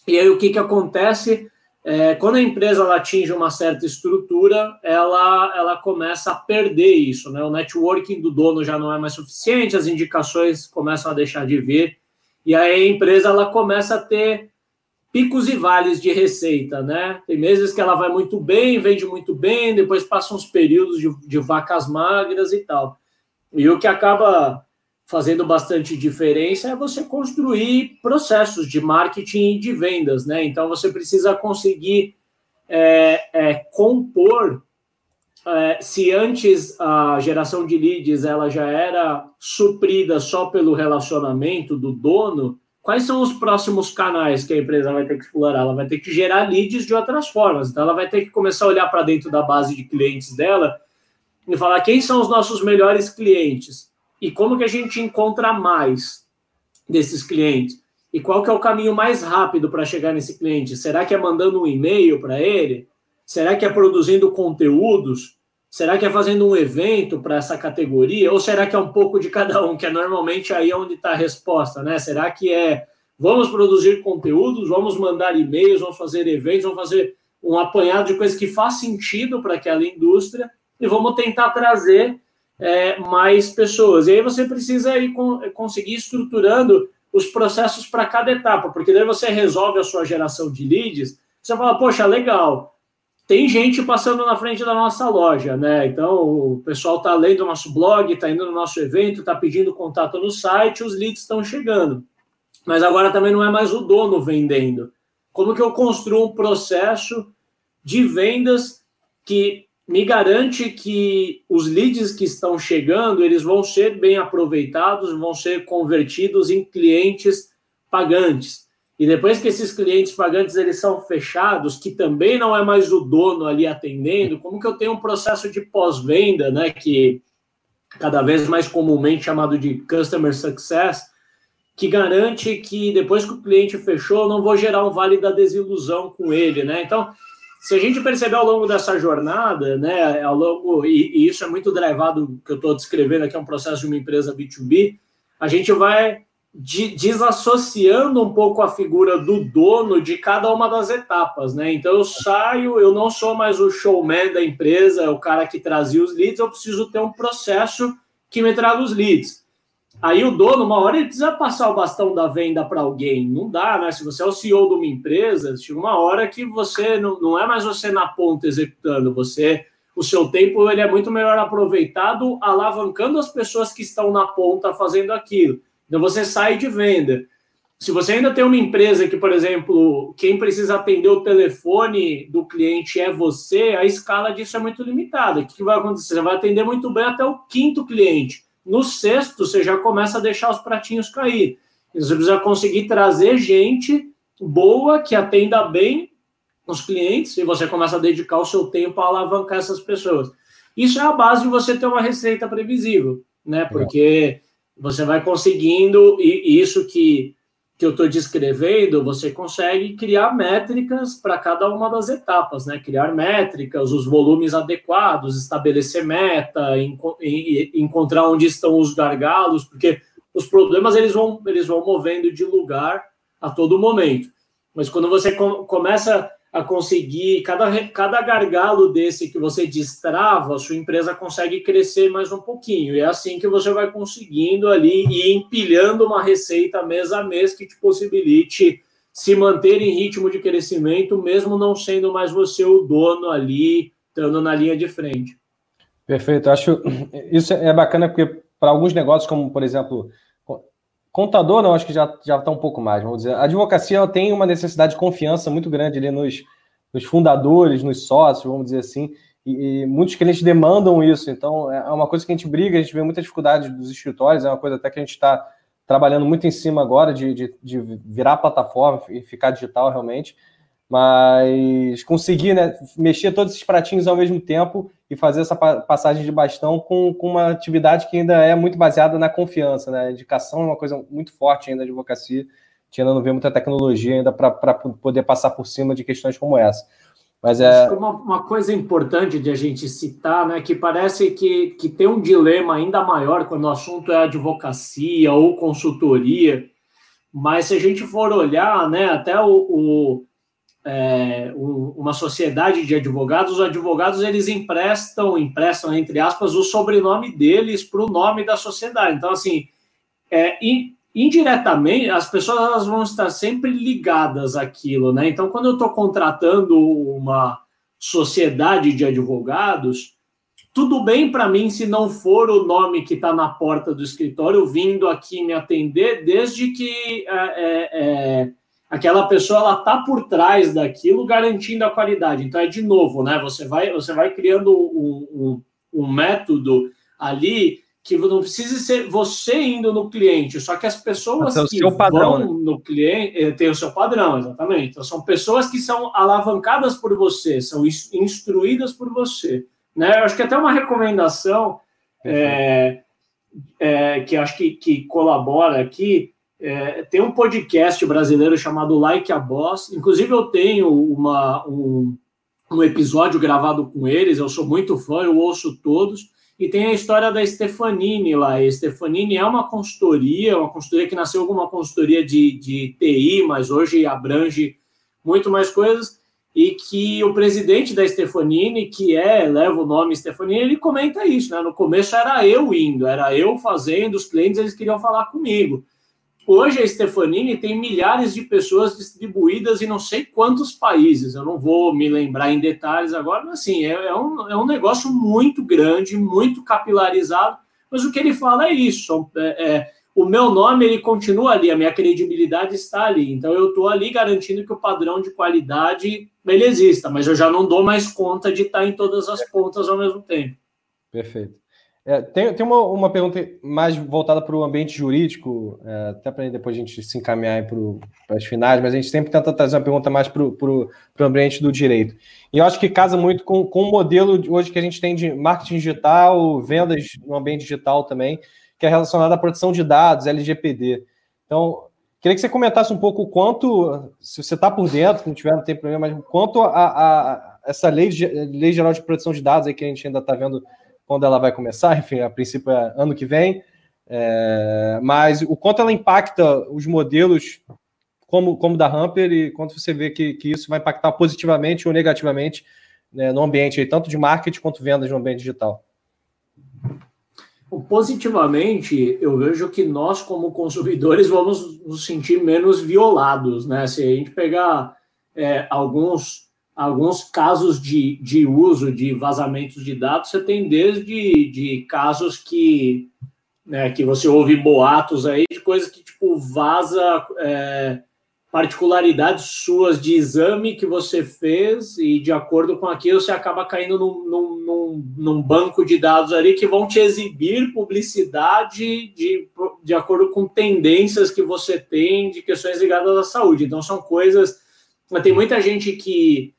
E aí o que, que acontece? É, quando a empresa ela atinge uma certa estrutura, ela, ela começa a perder isso, né? O networking do dono já não é mais suficiente, as indicações começam a deixar de vir, e aí a empresa ela começa a ter picos e vales de receita, né? Tem meses que ela vai muito bem, vende muito bem, depois passa uns períodos de, de vacas magras e tal. E o que acaba fazendo bastante diferença é você construir processos de marketing e de vendas, né? Então você precisa conseguir é, é, compor. É, se antes a geração de leads ela já era suprida só pelo relacionamento do dono, quais são os próximos canais que a empresa vai ter que explorar? Ela vai ter que gerar leads de outras formas. Então ela vai ter que começar a olhar para dentro da base de clientes dela e falar quem são os nossos melhores clientes e como que a gente encontra mais desses clientes? E qual que é o caminho mais rápido para chegar nesse cliente? Será que é mandando um e-mail para ele? Será que é produzindo conteúdos? Será que é fazendo um evento para essa categoria? Ou será que é um pouco de cada um, que é normalmente aí onde está a resposta, né? Será que é vamos produzir conteúdos, vamos mandar e-mails, vamos fazer eventos, vamos fazer um apanhado de coisas que faz sentido para aquela indústria e vamos tentar trazer é, mais pessoas. E aí você precisa ir com, conseguir estruturando os processos para cada etapa, porque daí você resolve a sua geração de leads, você fala, poxa, legal, tem gente passando na frente da nossa loja, né? Então, o pessoal está lendo o nosso blog, está indo no nosso evento, está pedindo contato no site, os leads estão chegando. Mas agora também não é mais o dono vendendo. Como que eu construo um processo de vendas que me garante que os leads que estão chegando, eles vão ser bem aproveitados, vão ser convertidos em clientes pagantes. E depois que esses clientes pagantes eles são fechados, que também não é mais o dono ali atendendo, como que eu tenho um processo de pós-venda, né, que cada vez mais comumente chamado de customer success, que garante que depois que o cliente fechou, eu não vou gerar um vale da desilusão com ele, né? Então, se a gente perceber ao longo dessa jornada, né, ao longo, e, e isso é muito drivado, que eu estou descrevendo aqui, é um processo de uma empresa B2B, a gente vai desassociando um pouco a figura do dono de cada uma das etapas, né? Então eu saio, eu não sou mais o showman da empresa, o cara que trazia os leads, eu preciso ter um processo que me traga os leads. Aí o dono, uma hora, ele precisa passar o bastão da venda para alguém. Não dá, né? Se você é o CEO de uma empresa, chega uma hora que você não, não é mais você na ponta executando, você o seu tempo ele é muito melhor aproveitado alavancando as pessoas que estão na ponta fazendo aquilo. Então você sai de venda. Se você ainda tem uma empresa que, por exemplo, quem precisa atender o telefone do cliente é você, a escala disso é muito limitada. O que vai acontecer? Você vai atender muito bem até o quinto cliente. No sexto, você já começa a deixar os pratinhos cair. Você precisa conseguir trazer gente boa, que atenda bem os clientes, e você começa a dedicar o seu tempo a alavancar essas pessoas. Isso é a base de você ter uma receita previsível, né? Porque você vai conseguindo, e isso que que eu estou descrevendo, você consegue criar métricas para cada uma das etapas, né? Criar métricas, os volumes adequados, estabelecer meta, encontrar onde estão os gargalos, porque os problemas eles vão, eles vão movendo de lugar a todo momento. Mas quando você começa a conseguir, cada, cada gargalo desse que você destrava, a sua empresa consegue crescer mais um pouquinho. E é assim que você vai conseguindo ali e empilhando uma receita mês a mês que te possibilite se manter em ritmo de crescimento, mesmo não sendo mais você o dono ali, estando na linha de frente. Perfeito. Acho isso é bacana porque para alguns negócios, como por exemplo, Contador, não, acho que já já está um pouco mais, vamos dizer. A advocacia tem uma necessidade de confiança muito grande ali nos, nos fundadores, nos sócios, vamos dizer assim, e, e, muitos clientes demandam isso. Então, é uma coisa que a gente briga, a gente vê muita dificuldade dos escritórios, é uma coisa até que a gente está trabalhando muito em cima agora de, de, de virar plataforma e ficar digital realmente mas conseguir né, mexer todos esses pratinhos ao mesmo tempo e fazer essa passagem de bastão com, com uma atividade que ainda é muito baseada na confiança, né? A indicação é uma coisa muito forte ainda da advocacia, a gente ainda não vê muita tecnologia ainda para poder passar por cima de questões como essa. Mas é uma, uma, coisa importante de a gente citar, né, que parece que, que tem um dilema ainda maior quando o assunto é advocacia ou consultoria, mas se a gente for olhar, né, até o, o é, uma sociedade de advogados, os advogados eles emprestam, emprestam entre aspas, o sobrenome deles para o nome da sociedade. Então, assim, é, indiretamente, as pessoas vão estar sempre ligadas àquilo, né? Então, quando eu estou contratando uma sociedade de advogados, tudo bem para mim se não for o nome que está na porta do escritório vindo aqui me atender, desde que é, é, é aquela pessoa ela está por trás daquilo, garantindo a qualidade. Então, é de novo, né? Você vai, você vai criando um, um, um método ali que não precisa ser você indo no cliente, só que as pessoas que padrão, vão né? no cliente eh, tem o seu padrão, exatamente. Então, são pessoas que são alavancadas por você, são instruídas por você. Né? Eu acho que até uma recomendação é, é, que acho que, que colabora aqui. É, tem um podcast brasileiro chamado Like a Boss. Inclusive, eu tenho uma, um, um episódio gravado com eles, eu sou muito fã, eu ouço todos e tem a história da Stefanini lá. A Stefanini é uma consultoria, uma consultoria que nasceu como uma consultoria de, de TI, mas hoje abrange muito mais coisas. E que o presidente da Stefanini, que é, leva o nome Stefanini, ele comenta isso, né? No começo era eu indo, era eu fazendo, os clientes eles queriam falar comigo. Hoje a Stefanini tem milhares de pessoas distribuídas em não sei quantos países. Eu não vou me lembrar em detalhes agora, mas assim, é, é, um, é um negócio muito grande, muito capilarizado. Mas o que ele fala é isso: é, é, o meu nome ele continua ali, a minha credibilidade está ali. Então eu estou ali garantindo que o padrão de qualidade ele exista, mas eu já não dou mais conta de estar em todas as pontas ao mesmo tempo. Perfeito. É, tem tem uma, uma pergunta mais voltada para o ambiente jurídico, é, até para depois a gente se encaminhar para as finais, mas a gente sempre tenta trazer uma pergunta mais para o ambiente do direito. E eu acho que casa muito com, com o modelo hoje que a gente tem de marketing digital, vendas no ambiente digital também, que é relacionado à proteção de dados, LGPD. Então, queria que você comentasse um pouco o quanto, se você está por dentro, não tiver, não tem problema, mas quanto a, a essa lei, lei geral de proteção de dados aí que a gente ainda está vendo quando ela vai começar, enfim, a princípio é ano que vem, é, mas o quanto ela impacta os modelos como, como da Hamper e quanto você vê que, que isso vai impactar positivamente ou negativamente né, no ambiente, aí, tanto de marketing quanto vendas no ambiente digital. Positivamente, eu vejo que nós, como consumidores, vamos nos sentir menos violados, né? Se a gente pegar é, alguns alguns casos de, de uso de vazamentos de dados, você tem desde de casos que, né, que você ouve boatos aí de coisas que tipo vaza é, particularidades suas de exame que você fez e de acordo com aquilo você acaba caindo num, num, num banco de dados ali que vão te exibir publicidade de, de acordo com tendências que você tem de questões ligadas à saúde. Então são coisas. Tem muita gente que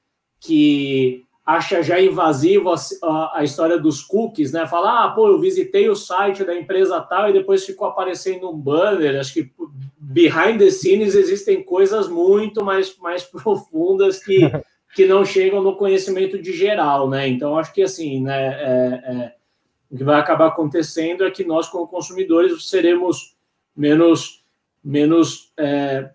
que acha já invasivo a, a, a, história dos cookies, né? Falar, ah, pô, eu visitei o site da empresa tal e depois ficou aparecendo um banner. Acho que behind the scenes existem coisas muito mais, mais [laughs] profundas que, que não chegam no conhecimento de geral, né? Então, acho que assim, né? É, é, o que vai acabar acontecendo é que nós, como consumidores, seremos menos, menos é,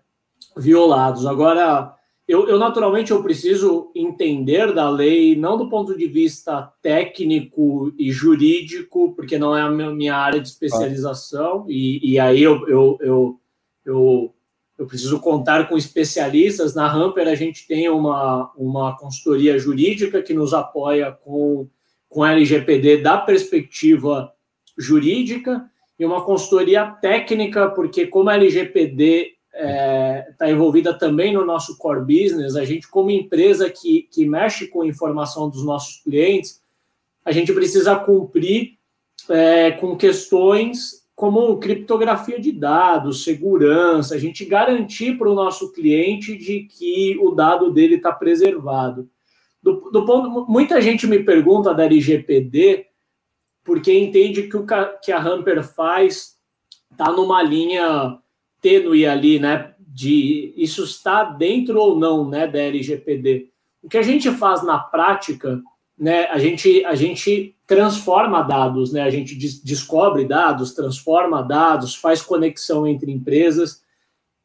violados. Agora, eu, eu, naturalmente eu preciso entender da lei, não do ponto de vista técnico e jurídico, porque não é a minha área de especialização, e, e aí eu, eu, eu, eu, eu preciso contar com especialistas. Na Hamper a gente tem uma, uma consultoria jurídica que nos apoia com, com LGPD da perspectiva jurídica, e uma consultoria técnica, porque como a LGPD está é, tá envolvida também no nosso core business. A gente, como empresa que, que mexe com informação dos nossos clientes, a gente precisa cumprir é, com questões como criptografia de dados, segurança, a gente garantir para o nosso cliente de que o dado dele está preservado. Do, do, ponto, muita gente me pergunta da LGPD porque entende que o que a Hamper faz está numa linha tênue ali, né? De isso está dentro ou não, né, da LGPD. o que a gente faz na prática, né, a gente, a gente transforma dados, né, a gente des descobre dados, transforma dados, faz conexão entre empresas,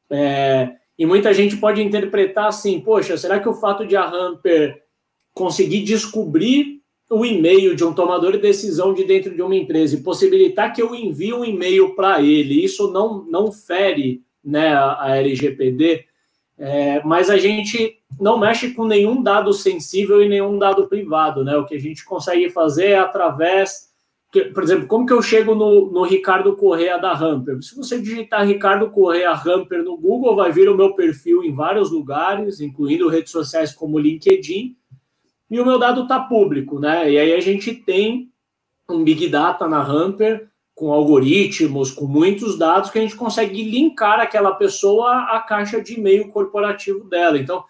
é, e muita gente pode interpretar assim, poxa, será que o fato de a Hamper conseguir descobrir o e-mail de um tomador de decisão de dentro de uma empresa e possibilitar que eu envie um e-mail para ele, isso não, não fere né, a, LGPD, é, mas a gente não mexe com nenhum dado sensível e nenhum dado privado, né? O que a gente consegue fazer é através, por exemplo, como que eu chego no, no Ricardo Correa da Hamper? Se você digitar Ricardo Correa Hamper no Google, vai vir o meu perfil em vários lugares, incluindo redes sociais como LinkedIn, e o meu dado está público, né? E aí a gente tem um Big Data na Hamper com algoritmos, com muitos dados que a gente consegue linkar aquela pessoa à caixa de e-mail corporativo dela. Então,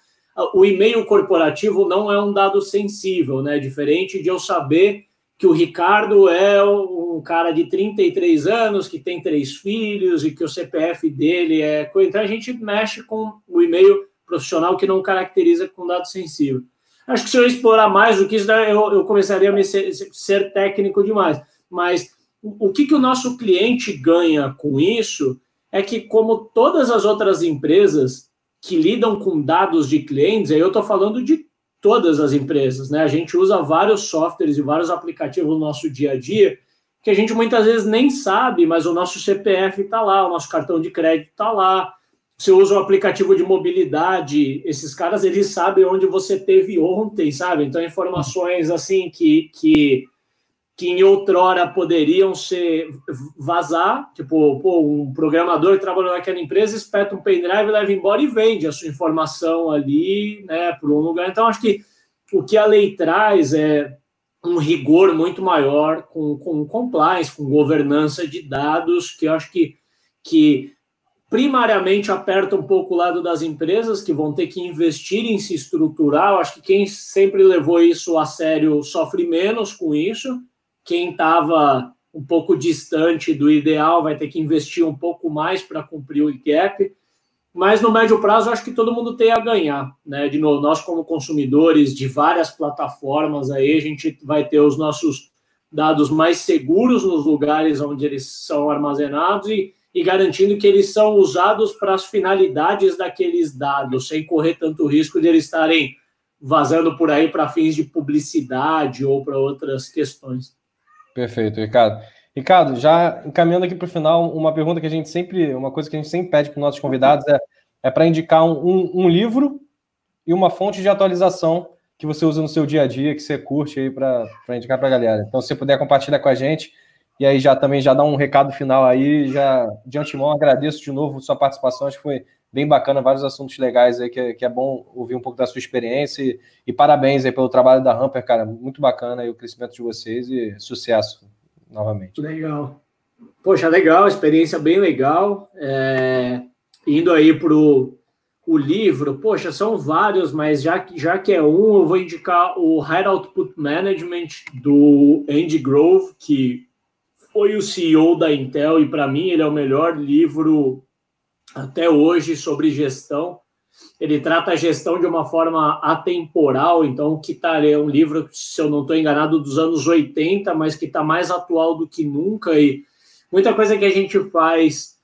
o e-mail corporativo não é um dado sensível, né? Diferente de eu saber que o Ricardo é um cara de 33 anos, que tem três filhos e que o CPF dele é. Então, a gente mexe com o e-mail profissional que não caracteriza com dado sensível. Acho que se eu explorar mais do que isso, eu, eu começaria a me ser, ser técnico demais. Mas o que, que o nosso cliente ganha com isso é que, como todas as outras empresas que lidam com dados de clientes, aí eu estou falando de todas as empresas, né? A gente usa vários softwares e vários aplicativos no nosso dia a dia que a gente muitas vezes nem sabe, mas o nosso CPF está lá, o nosso cartão de crédito está lá. Você usa o aplicativo de mobilidade, esses caras eles sabem onde você teve ontem, sabe? Então informações assim que, que que em outrora poderiam ser vazar, tipo, pô, um programador trabalhou naquela empresa espeta um pendrive, leva embora e vende a sua informação ali, né, por um lugar. Então, acho que o que a lei traz é um rigor muito maior com, com compliance, com governança de dados, que eu acho que, que primariamente aperta um pouco o lado das empresas, que vão ter que investir em se estruturar. Eu acho que quem sempre levou isso a sério sofre menos com isso, quem estava um pouco distante do ideal vai ter que investir um pouco mais para cumprir o gap. Mas no médio prazo, acho que todo mundo tem a ganhar, né? De novo, nós como consumidores de várias plataformas aí, a gente vai ter os nossos dados mais seguros nos lugares onde eles são armazenados e, e garantindo que eles são usados para as finalidades daqueles dados, sem correr tanto risco de eles estarem vazando por aí para fins de publicidade ou para outras questões. Perfeito, Ricardo. Ricardo, já encaminhando aqui para o final, uma pergunta que a gente sempre, uma coisa que a gente sempre pede para os nossos convidados é, é para indicar um, um, livro e uma fonte de atualização que você usa no seu dia a dia, que você curte aí para indicar para a galera. Então, se puder compartilhar com a gente, e aí já também já dá um recado final aí, já de antemão agradeço de novo sua participação, acho que foi bem bacana, vários assuntos legais aí, que, é, que é bom ouvir um pouco da sua experiência e, e, parabéns aí pelo trabalho da Hamper, cara, muito bacana aí o crescimento de vocês e sucesso novamente. Legal. Poxa, legal, experiência bem legal. É, indo aí para o livro, poxa, são vários, mas já, já que é um, eu vou indicar o High Output Management do Andy Grove, que foi o CEO da Intel, e para mim ele é o melhor livro até hoje sobre gestão. Ele trata a gestão de uma forma atemporal, então que está é um livro, se eu não estou enganado, dos anos 80, mas que está mais atual do que nunca e muita coisa que a gente faz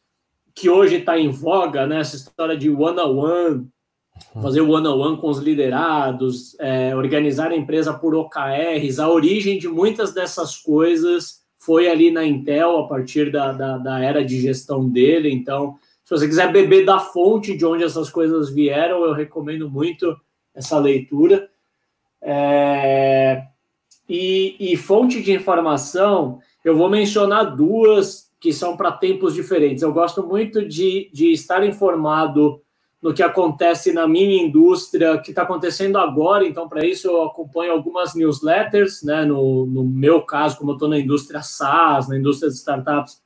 que hoje está em voga, né? Essa história de one-on-one, fazer one-on-one com os liderados, é, organizar a empresa por OKRs, a origem de muitas dessas coisas foi ali na Intel, a partir da, da, da era de gestão dele, então se você quiser beber da fonte de onde essas coisas vieram, eu recomendo muito essa leitura. É... E, e, fonte de informação, eu vou mencionar duas que são para tempos diferentes. Eu gosto muito de, de estar informado no que acontece na minha indústria, que está acontecendo agora. Então, para isso, eu acompanho algumas newsletters. Né? No, no meu caso, como eu estou na indústria SaaS, na indústria de startups,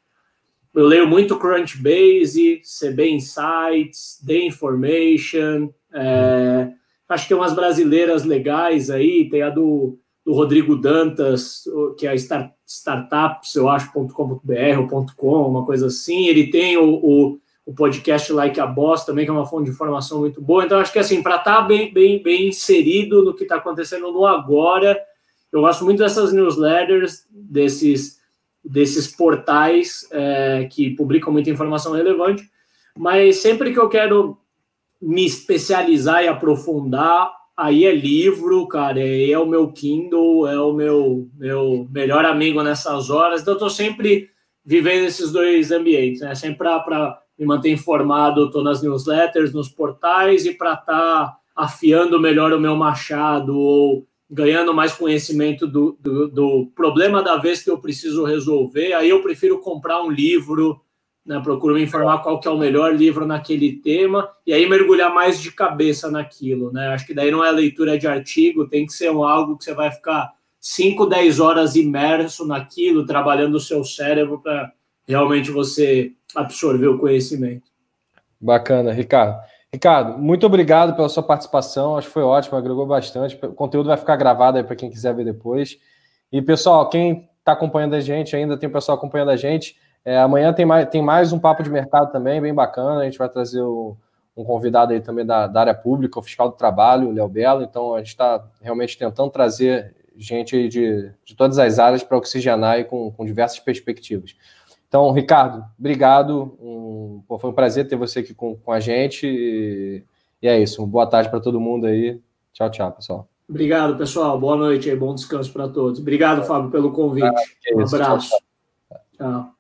eu leio muito Crunchbase, CB Insights, The Information. É, acho que tem umas brasileiras legais aí, tem a do, do Rodrigo Dantas, que é a Start, Startups, eu acho, .com.br ou .com, uma coisa assim. Ele tem o, o, o podcast Like a Boss também, que é uma fonte de informação muito boa. Então, acho que assim, para estar tá bem, bem, bem inserido no que está acontecendo no agora, eu gosto muito dessas newsletters, desses, desses portais é, que publicam muita informação relevante, mas sempre que eu quero me especializar e aprofundar, aí é livro, cara, aí é o meu Kindle, é o meu, meu melhor amigo nessas horas. Então, eu estou sempre vivendo esses dois ambientes, né? Sempre para me manter informado, estou nas newsletters, nos portais, e para estar tá afiando melhor o meu machado ou ganhando mais conhecimento do, do, do, problema da vez que eu preciso resolver, aí eu prefiro comprar um livro, né, procuro me informar qual que é o melhor livro naquele tema, e aí mergulhar mais de cabeça naquilo, né, acho que daí não é leitura de artigo, tem que ser um, algo que você vai ficar 5, 10 horas imerso naquilo, trabalhando o seu cérebro para realmente você absorver o conhecimento. Bacana, Ricardo. Ricardo, muito obrigado pela sua participação. Acho que foi ótimo, agregou bastante. O conteúdo vai ficar gravado aí para quem quiser ver depois. E, pessoal, quem está acompanhando a gente, ainda tem o pessoal acompanhando a gente. É, amanhã tem mais, tem mais um papo de mercado também, bem bacana. A gente vai trazer o, um convidado aí também da, da área pública, o fiscal do trabalho, o Léo Belo. Então, a gente está realmente tentando trazer gente de, de todas as áreas para oxigenar com, com diversas perspectivas. Então, Ricardo, obrigado. Um, pô, foi um prazer ter você aqui com, com a gente. E, e é isso. Uma boa tarde para todo mundo aí. Tchau, tchau, pessoal. Obrigado, pessoal. Boa noite e bom descanso para todos. Obrigado, Fábio, pelo convite. Ah, um abraço. tchau. tchau. tchau.